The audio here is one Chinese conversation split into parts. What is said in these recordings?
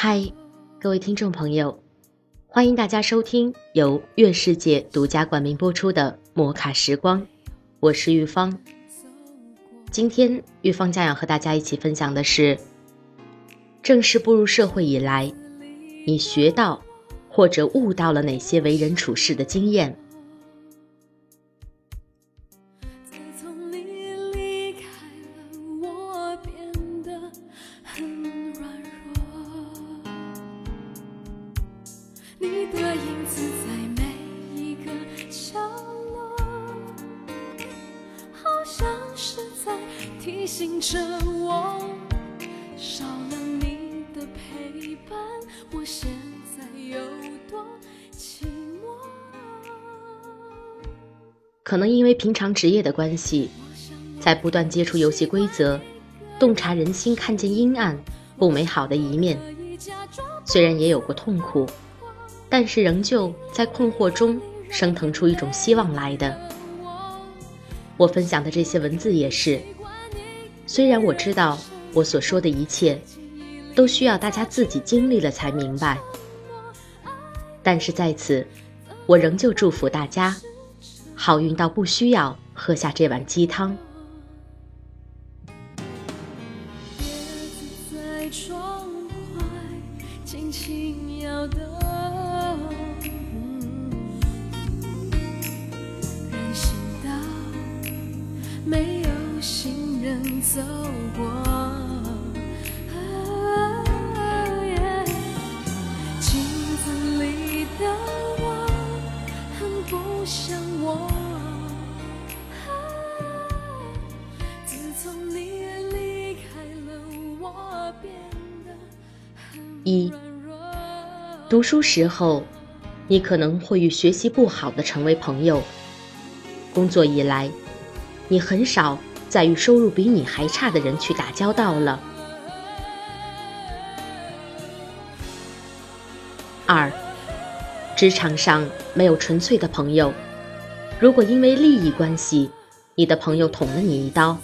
嗨，各位听众朋友，欢迎大家收听由月世界独家冠名播出的《摩卡时光》，我是玉芳。今天玉芳将要和大家一起分享的是：正式步入社会以来，你学到或者悟到了哪些为人处事的经验？跟着我少了你的陪伴，我现在可能因为平常职业的关系，在不断接触游戏规则，洞察人心，看见阴暗、不美好的一面。虽然也有过痛苦，但是仍旧在困惑中升腾出一种希望来的。我分享的这些文字也是，虽然我知道我所说的一切，都需要大家自己经历了才明白，但是在此，我仍旧祝福大家。好运到不需要喝下这碗鸡汤。走过。一，读书时候，你可能会与学习不好的成为朋友；工作以来，你很少再与收入比你还差的人去打交道了。二，职场上没有纯粹的朋友，如果因为利益关系，你的朋友捅了你一刀，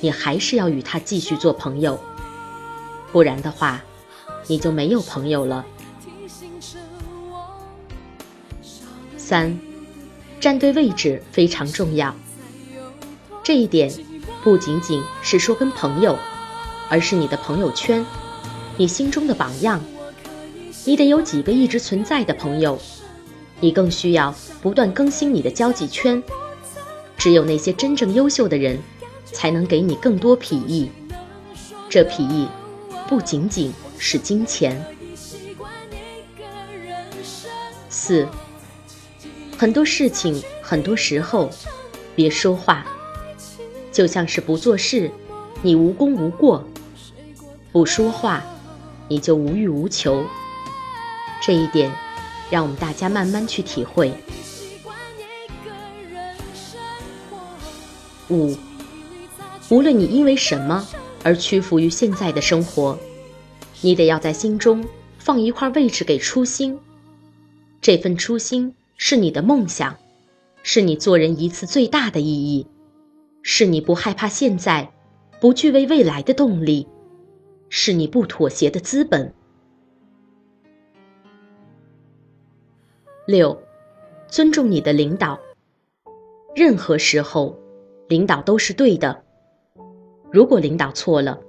你还是要与他继续做朋友，不然的话。你就没有朋友了。三，站对位置非常重要。这一点不仅仅是说跟朋友，而是你的朋友圈，你心中的榜样。你得有几个一直存在的朋友，你更需要不断更新你的交际圈。只有那些真正优秀的人，才能给你更多裨益。这裨益不仅仅。是金钱。四，很多事情，很多时候，别说话，就像是不做事，你无功无过；不说话，你就无欲无求。这一点，让我们大家慢慢去体会。五，无论你因为什么而屈服于现在的生活。你得要在心中放一块位置给初心，这份初心是你的梦想，是你做人一次最大的意义，是你不害怕现在，不具备未来的动力，是你不妥协的资本。六，尊重你的领导，任何时候，领导都是对的。如果领导错了。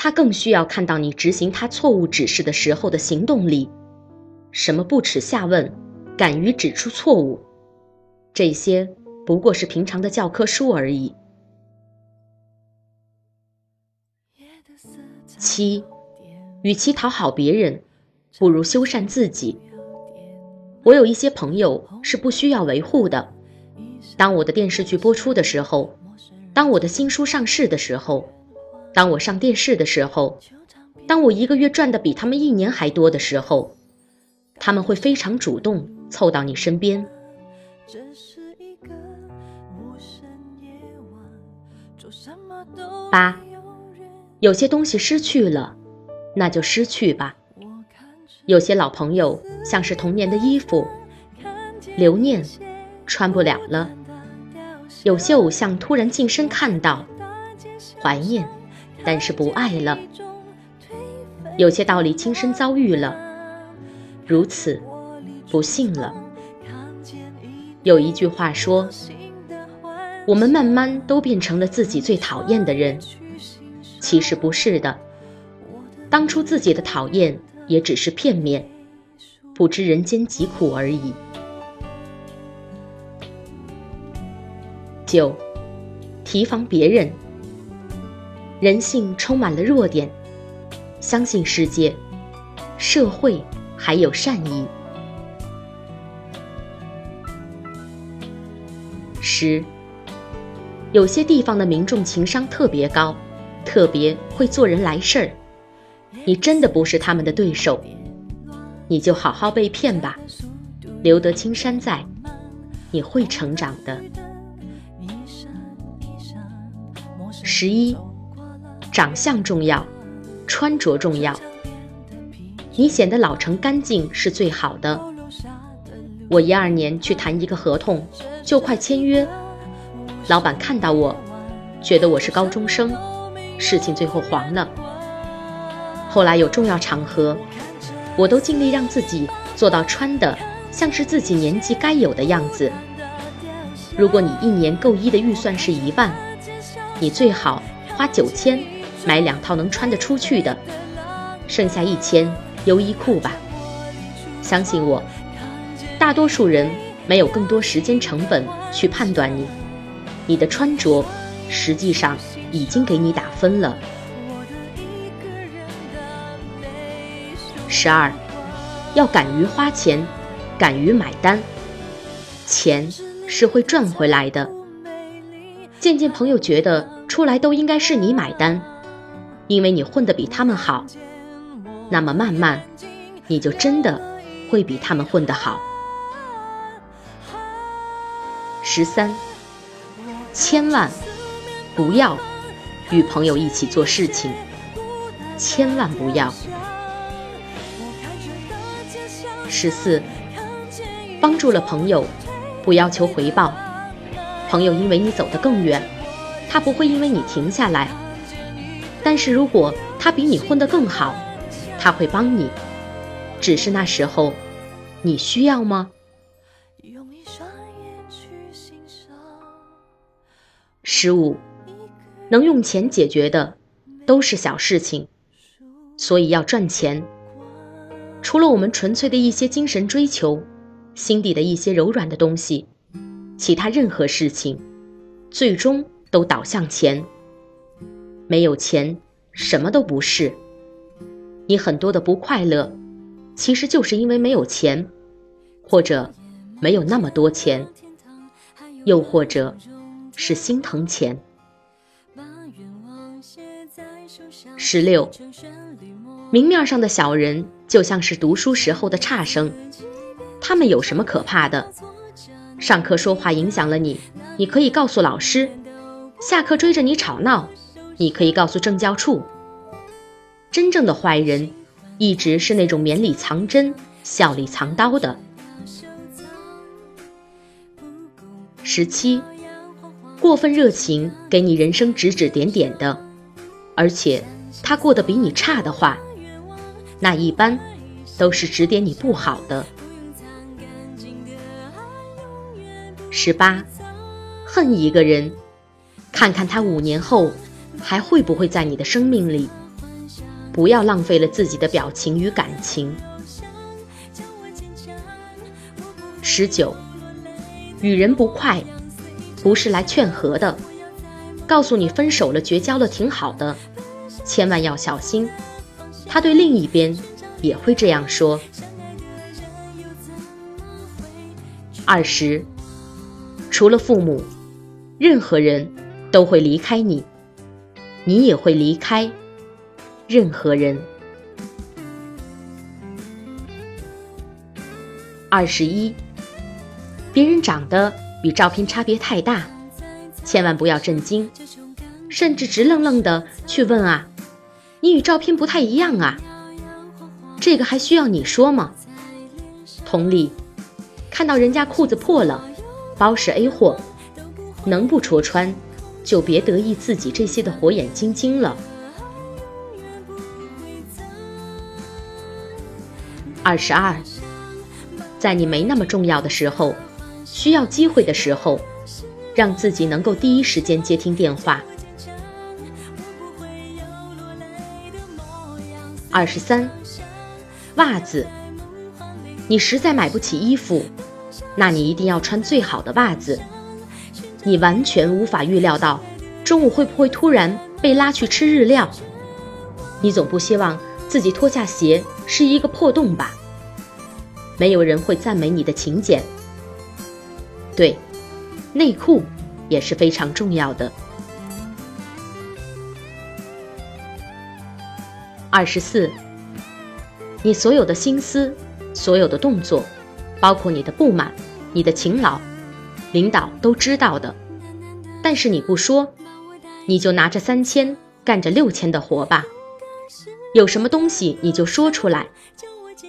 他更需要看到你执行他错误指示的时候的行动力，什么不耻下问，敢于指出错误，这些不过是平常的教科书而已。七，与其讨好别人，不如修缮自己。我有一些朋友是不需要维护的。当我的电视剧播出的时候，当我的新书上市的时候，当我上电视的时候，当我一个月赚的比他们一年还多的时候，他们会非常主动凑到你身边。八，有些东西失去了，那就失去吧。有些老朋友像是童年的衣服，留念，穿不了了；有些偶像突然近身看到，怀念，但是不爱了；有些道理亲身遭遇了，如此，不幸了。有一句话说。我们慢慢都变成了自己最讨厌的人，其实不是的。当初自己的讨厌也只是片面，不知人间疾苦而已。九，提防别人。人性充满了弱点，相信世界、社会还有善意。十。有些地方的民众情商特别高，特别会做人来事儿，你真的不是他们的对手，你就好好被骗吧，留得青山在，你会成长的。十一，长相重要，穿着重要，你显得老成干净是最好的。我一二年去谈一个合同，就快签约。老板看到我，觉得我是高中生，事情最后黄了。后来有重要场合，我都尽力让自己做到穿的像是自己年纪该有的样子。如果你一年购衣的预算是一万，你最好花九千买两套能穿得出去的，剩下一千优衣库吧。相信我，大多数人没有更多时间成本去判断你。你的穿着，实际上已经给你打分了。十二，要敢于花钱，敢于买单，钱是会赚回来的。渐渐朋友觉得出来都应该是你买单，因为你混得比他们好，那么慢慢，你就真的会比他们混得好。十三。千万不要与朋友一起做事情，千万不要。十四，帮助了朋友，不要求回报。朋友因为你走得更远，他不会因为你停下来。但是如果他比你混得更好，他会帮你。只是那时候，你需要吗？十五，能用钱解决的都是小事情，所以要赚钱。除了我们纯粹的一些精神追求，心底的一些柔软的东西，其他任何事情，最终都导向钱。没有钱，什么都不是。你很多的不快乐，其实就是因为没有钱，或者没有那么多钱，又或者。是心疼钱。十六，明面上的小人就像是读书时候的差生，他们有什么可怕的？上课说话影响了你，你可以告诉老师；下课追着你吵闹，你可以告诉政教处。真正的坏人，一直是那种绵里藏针、笑里藏刀的。十七。过分热情，给你人生指指点点的，而且他过得比你差的话，那一般都是指点你不好的。十八，恨一个人，看看他五年后还会不会在你的生命里，不要浪费了自己的表情与感情。十九，与人不快。不是来劝和的，告诉你分手了、绝交了挺好的，千万要小心。他对另一边也会这样说。二十，除了父母，任何人都会离开你，你也会离开任何人。二十一，别人长得与照片差别太大，千万不要震惊，甚至直愣愣的去问啊，你与照片不太一样啊，这个还需要你说吗？同理。看到人家裤子破了，包是 A 货，能不戳穿，就别得意自己这些的火眼金睛了。二十二，在你没那么重要的时候，需要机会的时候，让自己能够第一时间接听电话。二十三，袜子，你实在买不起衣服。那你一定要穿最好的袜子。你完全无法预料到中午会不会突然被拉去吃日料。你总不希望自己脱下鞋是一个破洞吧？没有人会赞美你的勤俭。对，内裤也是非常重要的。二十四，你所有的心思，所有的动作，包括你的不满。你的勤劳，领导都知道的，但是你不说，你就拿着三千干着六千的活吧。有什么东西你就说出来，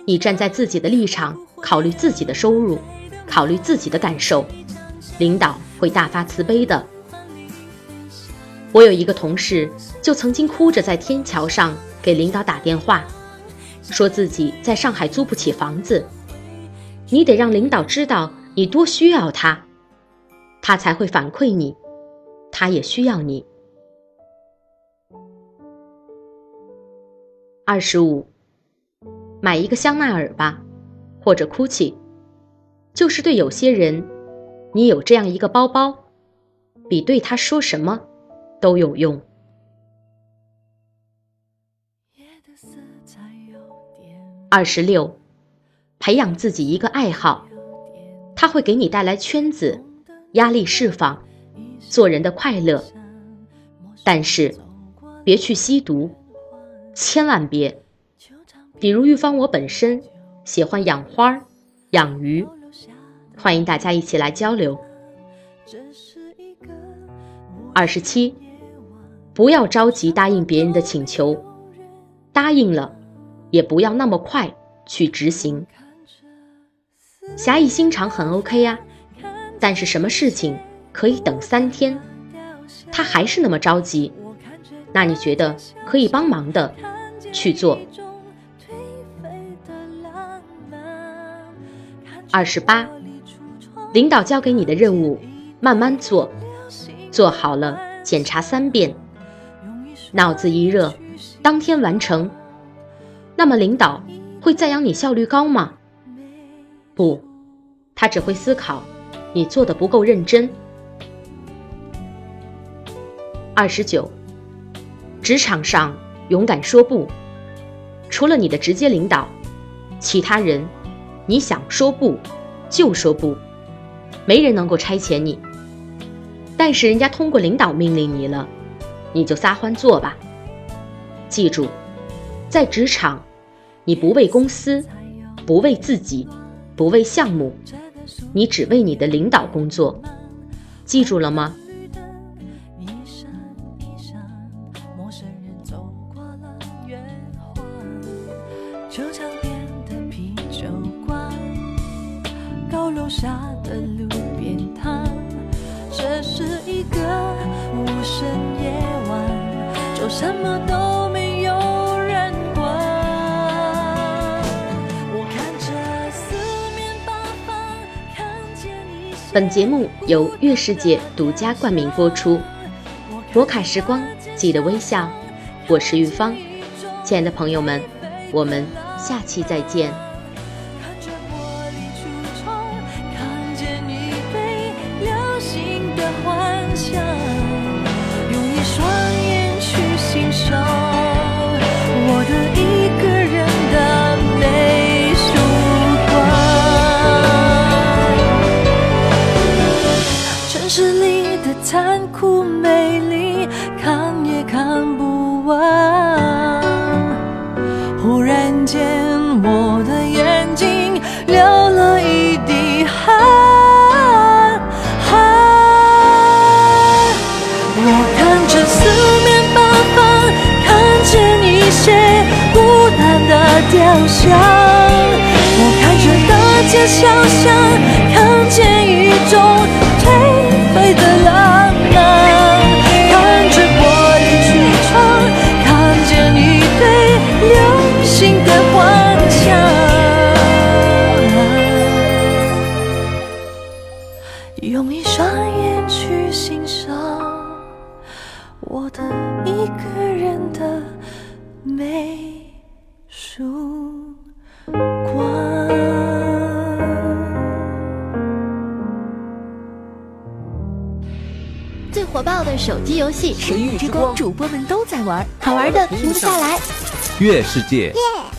你站在自己的立场考虑自己的收入，考虑自己的感受，领导会大发慈悲的。我有一个同事，就曾经哭着在天桥上给领导打电话，说自己在上海租不起房子，你得让领导知道。你多需要他，他才会反馈你，他也需要你。二十五，买一个香奈儿吧，或者 GUCCI，就是对有些人，你有这样一个包包，比对他说什么都有用。二十六，培养自己一个爱好。它会给你带来圈子、压力释放、做人的快乐，但是别去吸毒，千万别。比如玉芳，我本身喜欢养花、养鱼，欢迎大家一起来交流。二十七，不要着急答应别人的请求，答应了，也不要那么快去执行。侠义心肠很 OK 呀，但是什么事情可以等三天，他还是那么着急，那你觉得可以帮忙的去做。二十八，领导交给你的任务，慢慢做，做好了检查三遍，脑子一热，当天完成，那么领导会赞扬你效率高吗？不。他只会思考，你做的不够认真。二十九，职场上勇敢说不，除了你的直接领导，其他人，你想说不就说不，没人能够差遣你。但是人家通过领导命令你了，你就撒欢做吧。记住，在职场，你不为公司，不为自己，不为项目。你只为你的领导工作，记住了吗？高楼下的路边摊，这是一个无声夜晚，就什么都没有。本节目由月世界独家冠名播出，摩卡时光，记得微笑。我是玉芳，亲爱的朋友们，我们下期再见。些孤单的雕像。我看着大街小巷，看见一种颓废的游戏《神域之光》，主播们都在玩，好玩的停不下来。月世界，我